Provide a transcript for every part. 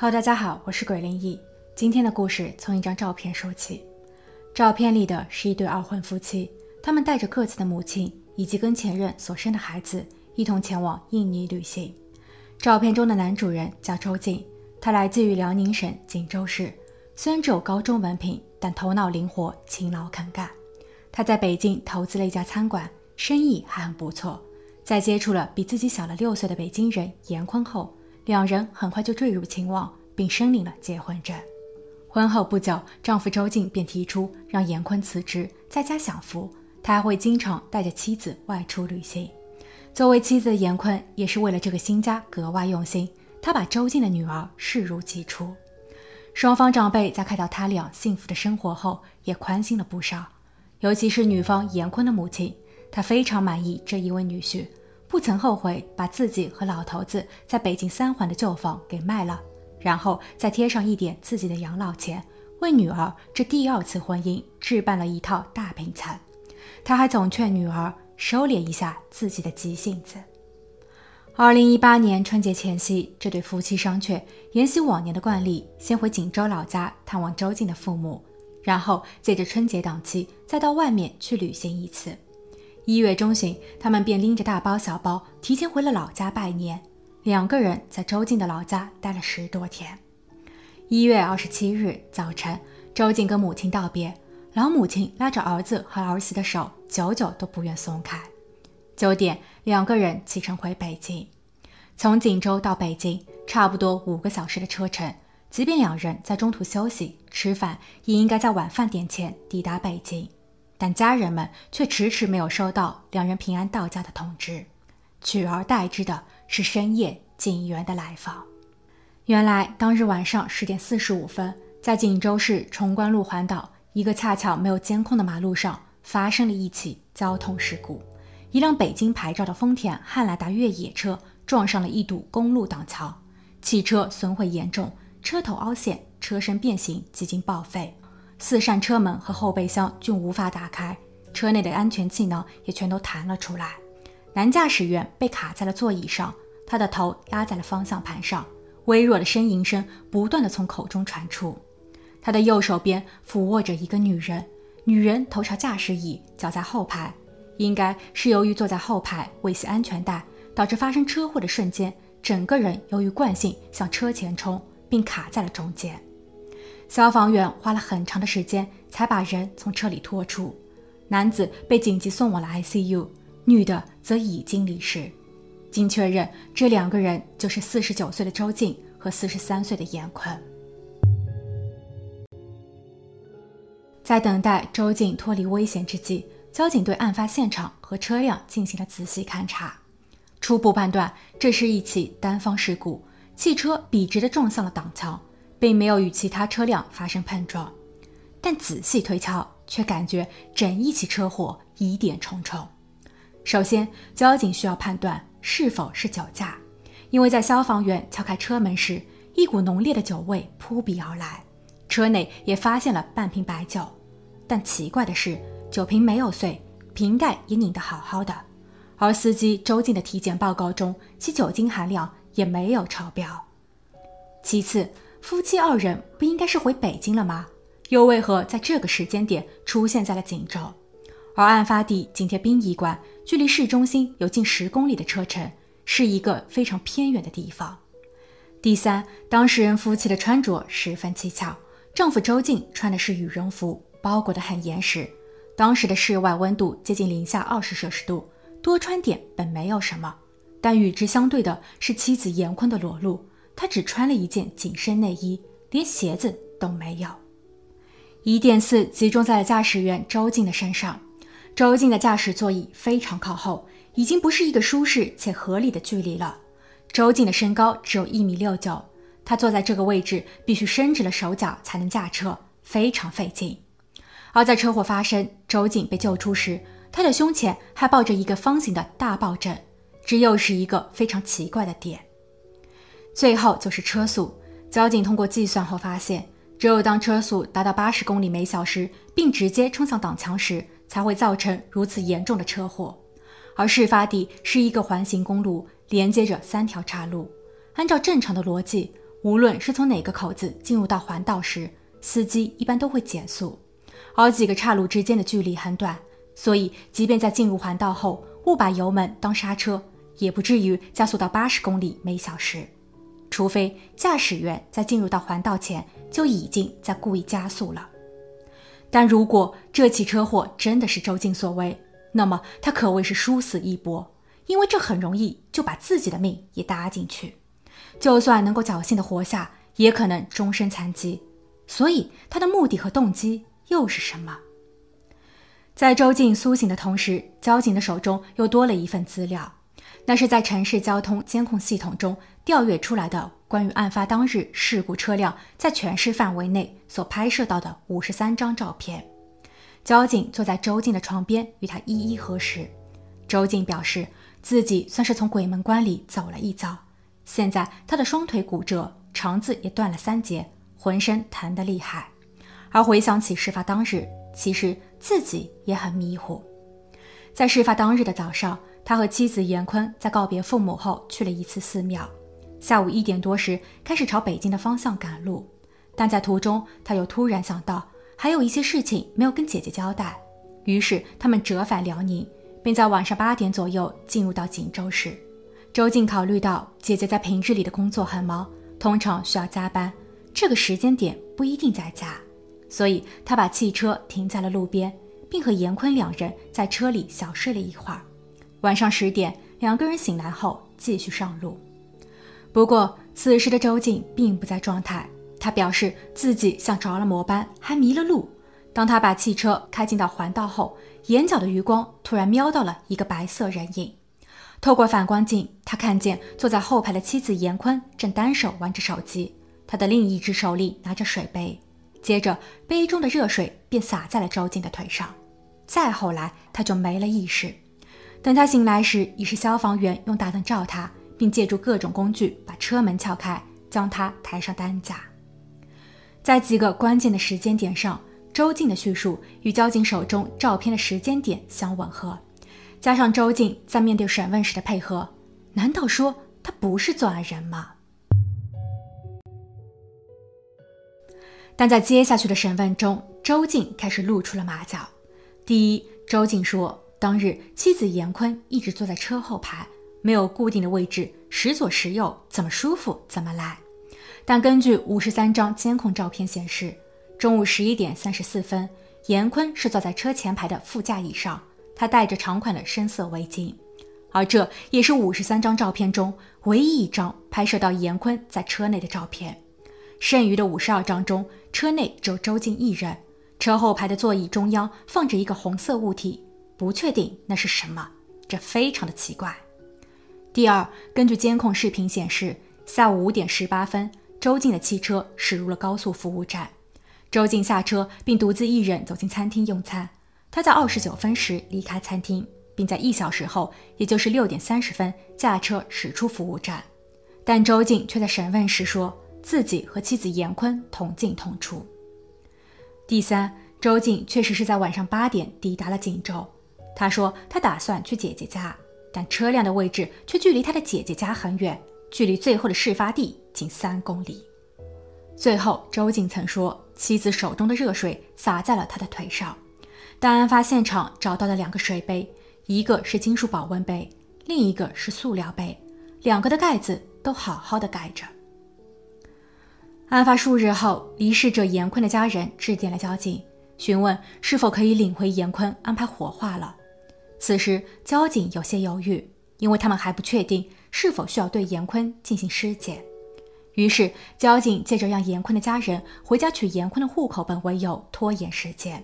好大家好，我是鬼灵异。今天的故事从一张照片说起。照片里的是一对二婚夫妻，他们带着各自的母亲以及跟前任所生的孩子，一同前往印尼旅行。照片中的男主人叫周静，他来自于辽宁省锦州市，虽然只有高中文凭，但头脑灵活，勤劳肯干。他在北京投资了一家餐馆，生意还很不错。在接触了比自己小了六岁的北京人严坤后，两人很快就坠入情网，并申领了结婚证。婚后不久，丈夫周静便提出让严坤辞职，在家享福。他还会经常带着妻子外出旅行。作为妻子的严坤，也是为了这个新家格外用心。他把周静的女儿视如己出。双方长辈在看到他俩幸福的生活后，也宽心了不少。尤其是女方严坤的母亲，她非常满意这一位女婿。不曾后悔把自己和老头子在北京三环的旧房给卖了，然后再贴上一点自己的养老钱，为女儿这第二次婚姻置办了一套大平层。他还总劝女儿收敛一下自己的急性子。二零一八年春节前夕，这对夫妻商榷，沿袭往年的惯例，先回锦州老家探望周静的父母，然后借着春节档期再到外面去旅行一次。一月中旬，他们便拎着大包小包，提前回了老家拜年。两个人在周静的老家待了十多天。一月二十七日早晨，周静跟母亲道别，老母亲拉着儿子和儿媳的手，久久都不愿松开。九点，两个人启程回北京。从锦州到北京，差不多五个小时的车程。即便两人在中途休息吃饭，也应该在晚饭点前抵达北京。但家人们却迟迟没有收到两人平安到家的通知，取而代之的是深夜警员的来访。原来当日晚上十点四十五分，在锦州市崇关路环岛一个恰巧没有监控的马路上，发生了一起交通事故。一辆北京牌照的丰田汉兰达越野车撞上了一堵公路挡桥，汽车损毁严重，车头凹陷，车身变形，几近报废。四扇车门和后备箱均无法打开，车内的安全气囊也全都弹了出来。男驾驶员被卡在了座椅上，他的头压在了方向盘上，微弱的呻吟声不断的从口中传出。他的右手边俯卧着一个女人，女人头朝驾驶椅，脚在后排，应该是由于坐在后排未系安全带，导致发生车祸的瞬间，整个人由于惯性向车前冲，并卡在了中间。消防员花了很长的时间才把人从车里拖出，男子被紧急送往了 ICU，女的则已经离世。经确认，这两个人就是四十九岁的周静和四十三岁的严坤。在等待周静脱离危险之际，交警对案发现场和车辆进行了仔细勘查，初步判断这是一起单方事故，汽车笔直的撞向了挡桥。并没有与其他车辆发生碰撞，但仔细推敲，却感觉整一起车祸疑点重重。首先，交警需要判断是否是酒驾，因为在消防员敲开车门时，一股浓烈的酒味扑鼻而来，车内也发现了半瓶白酒。但奇怪的是，酒瓶没有碎，瓶盖也拧得好好的，而司机周静的体检报告中，其酒精含量也没有超标。其次，夫妻二人不应该是回北京了吗？又为何在这个时间点出现在了锦州？而案发地紧贴殡仪馆，距离市中心有近十公里的车程，是一个非常偏远的地方。第三，当事人夫妻的穿着十分蹊跷。丈夫周静穿的是羽绒服，包裹得很严实。当时的室外温度接近零下二十摄氏度，多穿点本没有什么。但与之相对的是妻子严坤的裸露。他只穿了一件紧身内衣，连鞋子都没有。疑点四集中在了驾驶员周静的身上。周静的驾驶座椅非常靠后，已经不是一个舒适且合理的距离了。周静的身高只有一米六九，他坐在这个位置必须伸直了手脚才能驾车，非常费劲。而在车祸发生，周静被救出时，他的胸前还抱着一个方形的大抱枕，这又是一个非常奇怪的点。最后就是车速，交警通过计算后发现，只有当车速达到八十公里每小时，并直接冲向挡墙时，才会造成如此严重的车祸。而事发地是一个环形公路，连接着三条岔路。按照正常的逻辑，无论是从哪个口子进入到环道时，司机一般都会减速，而几个岔路之间的距离很短，所以即便在进入环道后误把油门当刹车，也不至于加速到八十公里每小时。除非驾驶员在进入到环道前就已经在故意加速了。但如果这起车祸真的是周静所为，那么他可谓是殊死一搏，因为这很容易就把自己的命也搭进去。就算能够侥幸的活下，也可能终身残疾。所以他的目的和动机又是什么？在周静苏醒的同时，交警的手中又多了一份资料，那是在城市交通监控系统中调阅出来的关于案发当日事故车辆在全市范围内所拍摄到的五十三张照片。交警坐在周静的床边，与他一一核实。周静表示，自己算是从鬼门关里走了一遭。现在他的双腿骨折，肠子也断了三节。浑身疼得厉害，而回想起事发当日，其实自己也很迷糊。在事发当日的早上，他和妻子严坤在告别父母后去了一次寺庙。下午一点多时，开始朝北京的方向赶路，但在途中，他又突然想到还有一些事情没有跟姐姐交代，于是他们折返辽宁，并在晚上八点左右进入到锦州市。周静考虑到姐姐在平日里的工作很忙，通常需要加班。这个时间点不一定在家，所以他把汽车停在了路边，并和严坤两人在车里小睡了一会儿。晚上十点，两个人醒来后继续上路。不过此时的周静并不在状态，他表示自己像着了魔般，还迷了路。当他把汽车开进到环道后，眼角的余光突然瞄到了一个白色人影。透过反光镜，他看见坐在后排的妻子严坤正单手玩着手机。他的另一只手里拿着水杯，接着杯中的热水便洒在了周静的腿上。再后来，他就没了意识。等他醒来时，已是消防员用大灯照他，并借助各种工具把车门撬开，将他抬上担架。在几个关键的时间点上，周静的叙述与交警手中照片的时间点相吻合，加上周静在面对审问时的配合，难道说他不是作案人吗？但在接下去的审问中，周静开始露出了马脚。第一，周静说，当日妻子严坤一直坐在车后排，没有固定的位置，时左时右，怎么舒服怎么来。但根据五十三张监控照片显示，中午十一点三十四分，严坤是坐在车前排的副驾椅上，他戴着长款的深色围巾，而这也是五十三张照片中唯一一张拍摄到严坤在车内的照片。剩余的五十二张中，车内只有周静一人。车后排的座椅中央放着一个红色物体，不确定那是什么，这非常的奇怪。第二，根据监控视频显示，下午五点十八分，周静的汽车驶入了高速服务站。周静下车并独自一人走进餐厅用餐。他在二十九分时离开餐厅，并在一小时后，也就是六点三十分驾车驶出服务站。但周静却在审问时说。自己和妻子严坤同进同出。第三，周静确实是在晚上八点抵达了锦州。他说他打算去姐姐家，但车辆的位置却距离他的姐姐家很远，距离最后的事发地仅三公里。最后，周静曾说妻子手中的热水洒在了他的腿上，但案发现场找到的两个水杯，一个是金属保温杯，另一个是塑料杯，两个的盖子都好好的盖着。案发数日后，离世者严坤的家人致电了交警，询问是否可以领回严坤安排火化了。此时，交警有些犹豫，因为他们还不确定是否需要对严坤进行尸检。于是，交警借着让严坤的家人回家取严坤的户口本为由拖延时间。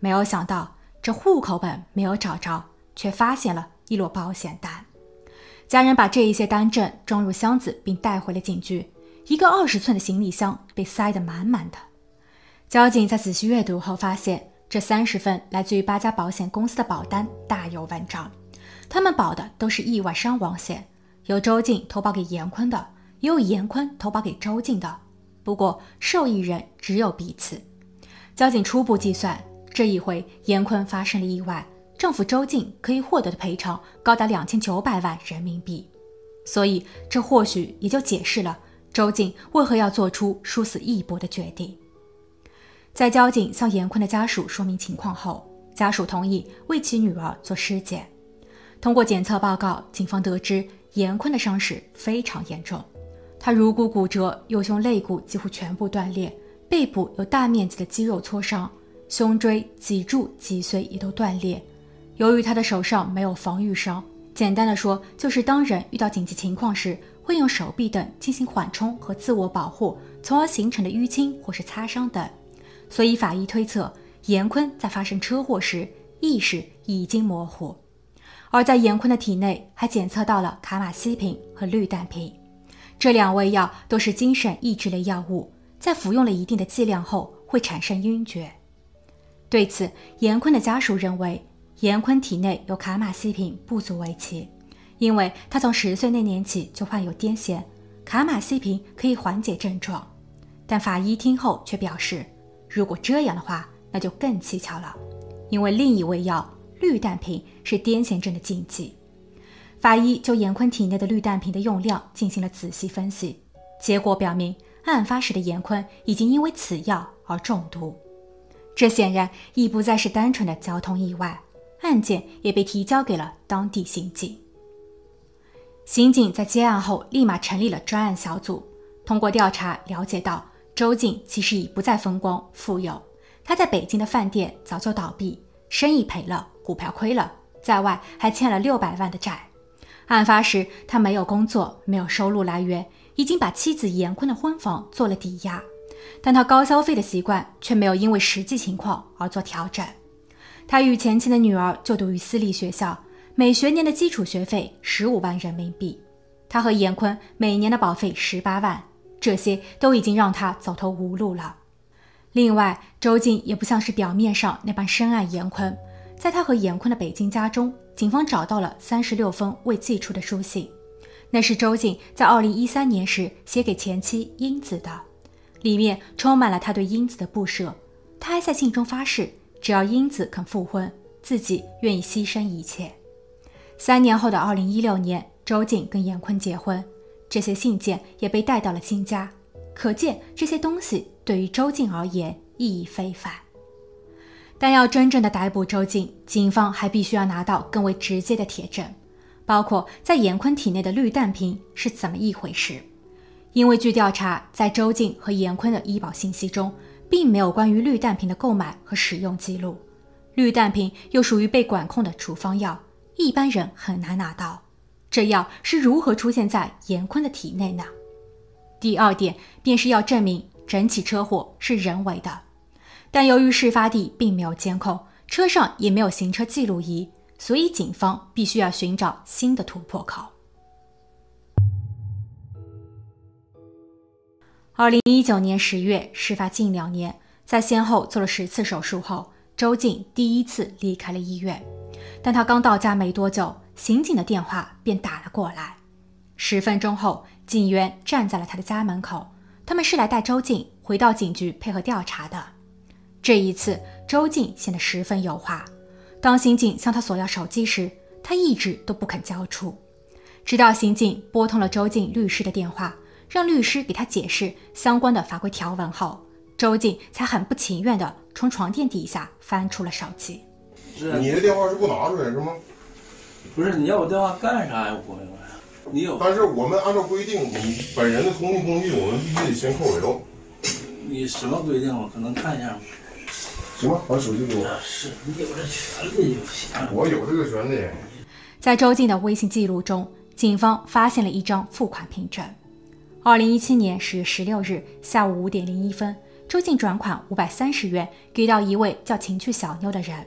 没有想到，这户口本没有找着，却发现了一摞保险单。家人把这一些单证装入箱子，并带回了警局。一个二十寸的行李箱被塞得满满的。交警在仔细阅读后发现，这三十份来自于八家保险公司的保单大有文章。他们保的都是意外伤亡险，有周静投保给严坤的，也有严坤投保给周静的。不过受益人只有彼此。交警初步计算，这一回严坤发生了意外，政府周静可以获得的赔偿高达两千九百万人民币。所以这或许也就解释了。周静为何要做出殊死一搏的决定？在交警向严坤的家属说明情况后，家属同意为其女儿做尸检。通过检测报告，警方得知严坤的伤势非常严重，他颅骨骨折，右胸肋骨几乎全部断裂，背部有大面积的肌肉挫伤，胸椎、脊柱、脊髓也都断裂。由于他的手上没有防御伤，简单的说就是当人遇到紧急情况时，会用手臂等进行缓冲和自我保护，从而形成的淤青或是擦伤等。所以法医推测，严坤在发生车祸时意识已经模糊。而在严坤的体内还检测到了卡马西平和氯氮平，这两味药都是精神抑制类药物，在服用了一定的剂量后会产生晕厥。对此，严坤的家属认为。严坤体内有卡马西平不足为奇，因为他从十岁那年起就患有癫痫，卡马西平可以缓解症状。但法医听后却表示，如果这样的话，那就更蹊跷了，因为另一味药氯氮平是癫痫症的禁忌。法医就严坤体内的氯氮平的用量进行了仔细分析，结果表明，案发时的严坤已经因为此药而中毒。这显然已不再是单纯的交通意外。案件也被提交给了当地刑警。刑警在接案后，立马成立了专案小组。通过调查了解到，周静其实已不再风光富有，他在北京的饭店早就倒闭，生意赔了，股票亏了，在外还欠了六百万的债。案发时，他没有工作，没有收入来源，已经把妻子严坤的婚房做了抵押，但他高消费的习惯却没有因为实际情况而做调整。他与前妻的女儿就读于私立学校，每学年的基础学费十五万人民币。他和严坤每年的保费十八万，这些都已经让他走投无路了。另外，周静也不像是表面上那般深爱严坤，在他和严坤的北京家中，警方找到了三十六封未寄出的书信，那是周静在二零一三年时写给前妻英子的，里面充满了他对英子的不舍。他还在信中发誓。只要英子肯复婚，自己愿意牺牲一切。三年后的二零一六年，周静跟严坤结婚，这些信件也被带到了新家，可见这些东西对于周静而言意义非凡。但要真正的逮捕周静，警方还必须要拿到更为直接的铁证，包括在严坤体内的氯氮平是怎么一回事。因为据调查，在周静和严坤的医保信息中。并没有关于氯氮平的购买和使用记录，氯氮平又属于被管控的处方药，一般人很难拿到。这药是如何出现在严坤的体内呢？第二点便是要证明整起车祸是人为的，但由于事发地并没有监控，车上也没有行车记录仪，所以警方必须要寻找新的突破口。二零一九年十月，事发近两年，在先后做了十次手术后，周静第一次离开了医院。但他刚到家没多久，刑警的电话便打了过来。十分钟后，警员站在了他的家门口，他们是来带周静回到警局配合调查的。这一次，周静显得十分有话。当刑警向他索要手机时，他一直都不肯交出，直到刑警拨通了周静律师的电话。让律师给他解释相关的法规条文后，周静才很不情愿地从床垫底下翻出了手机。你的电话是不拿出来是吗？不是，你要我电话干啥呀？我朋友，你有？但是我们按照规定，你本人的通讯工具，我们必须得先扣留。你什么规定？我可能看一下吗？行吧，把手机给我。是你有这权利就行。我有这个权利。在周静的微信记录中，警方发现了一张付款凭证。二零一七年十月十六日下午五点零一分，周静转款五百三十元给到一位叫情趣小妞的人，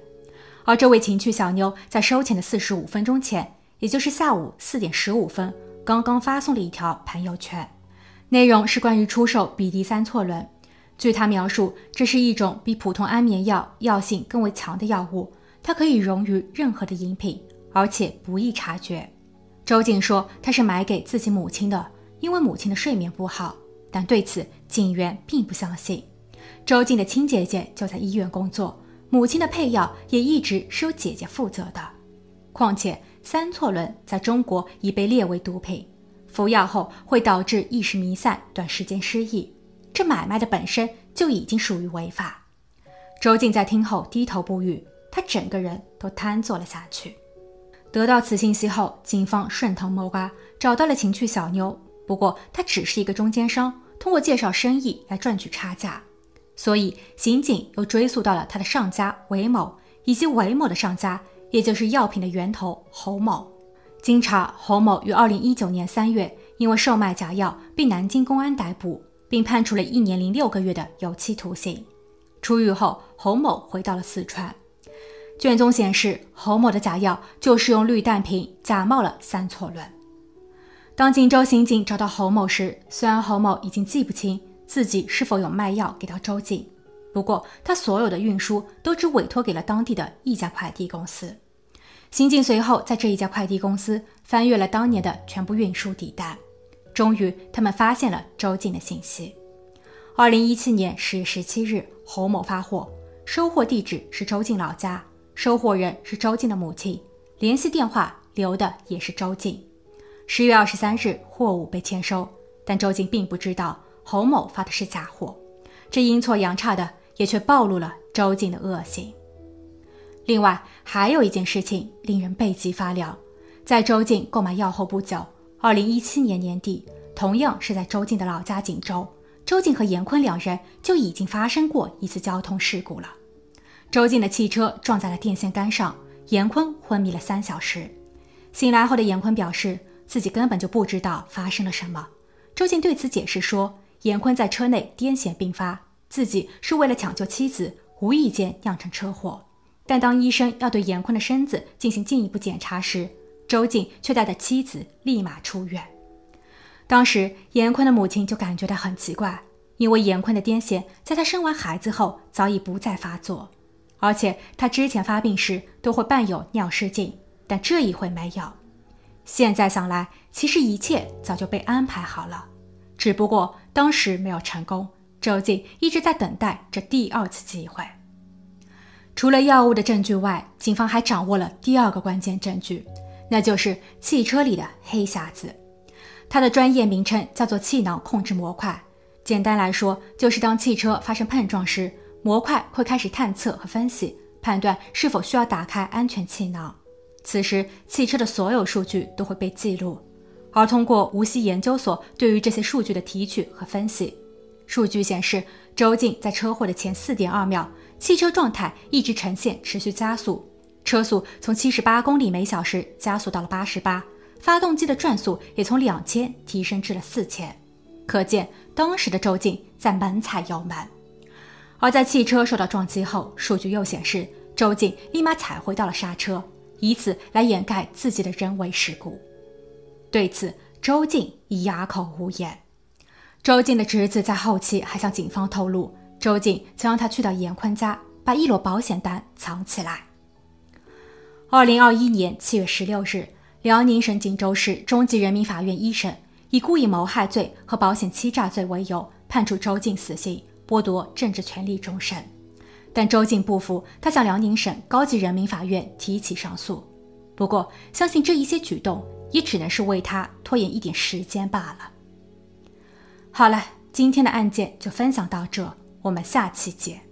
而这位情趣小妞在收钱的四十五分钟前，也就是下午四点十五分，刚刚发送了一条朋友圈，内容是关于出售比迪三唑仑。据他描述，这是一种比普通安眠药药性更为强的药物，它可以溶于任何的饮品，而且不易察觉。周静说，她是买给自己母亲的。因为母亲的睡眠不好，但对此警员并不相信。周静的亲姐姐就在医院工作，母亲的配药也一直是由姐姐负责的。况且三唑仑在中国已被列为毒品，服药后会导致意识弥散、短时间失忆。这买卖的本身就已经属于违法。周静在听后低头不语，他整个人都瘫坐了下去。得到此信息后，警方顺藤摸瓜找到了情趣小妞，不过她只是一个中间商，通过介绍生意来赚取差价。所以刑警又追溯到了他的上家韦某，以及韦某的上家，也就是药品的源头侯某。经查，侯某于二零一九年三月因为售卖假药被南京公安逮捕，并判处了一年零六个月的有期徒刑。出狱后，侯某回到了四川。卷宗显示，侯某的假药就是用氯氮平假冒了三唑仑。当锦州刑警找到侯某时，虽然侯某已经记不清自己是否有卖药给到周静，不过他所有的运输都只委托给了当地的一家快递公司。刑警随后在这一家快递公司翻阅了当年的全部运输底单，终于他们发现了周静的信息。二零一七年十月十七日，侯某发货，收货地址是周静老家，收货人是周静的母亲，联系电话留的也是周静。十月二十三日，货物被签收，但周静并不知道侯某发的是假货，这阴错阳差的也却暴露了周静的恶行。另外，还有一件事情令人背脊发凉，在周静购买药后不久，二零一七年年底，同样是在周静的老家锦州。周静和严坤两人就已经发生过一次交通事故了。周静的汽车撞在了电线杆上，严坤昏迷了三小时。醒来后的严坤表示自己根本就不知道发生了什么。周静对此解释说，严坤在车内癫痫病发，自己是为了抢救妻子，无意间酿成车祸。但当医生要对严坤的身子进行进一步检查时，周静却带着妻子立马出院。当时严坤的母亲就感觉到很奇怪，因为严坤的癫痫在他生完孩子后早已不再发作，而且他之前发病时都会伴有尿失禁，但这一回没有。现在想来，其实一切早就被安排好了，只不过当时没有成功。周静一直在等待这第二次机会。除了药物的证据外，警方还掌握了第二个关键证据，那就是汽车里的黑匣子。它的专业名称叫做气囊控制模块。简单来说，就是当汽车发生碰撞时，模块会开始探测和分析，判断是否需要打开安全气囊。此时，汽车的所有数据都会被记录。而通过无锡研究所对于这些数据的提取和分析，数据显示，周静在车祸的前四点二秒，汽车状态一直呈现持续加速，车速从七十八公里每小时加速到了八十八。发动机的转速也从两千提升至了四千，可见当时的周静在猛踩油门。而在汽车受到撞击后，数据又显示周静立马踩回到了刹车，以此来掩盖自己的人为事故。对此，周静哑口无言。周静的侄子在后期还向警方透露，周静曾让他去到严坤家，把一摞保险单藏起来。二零二一年七月十六日。辽宁省锦州市中级人民法院一审以故意谋害罪和保险欺诈罪为由，判处周静死刑，剥夺政治权利终身。但周静不服，他向辽宁省高级人民法院提起上诉。不过，相信这一些举动也只能是为他拖延一点时间罢了。好了，今天的案件就分享到这，我们下期见。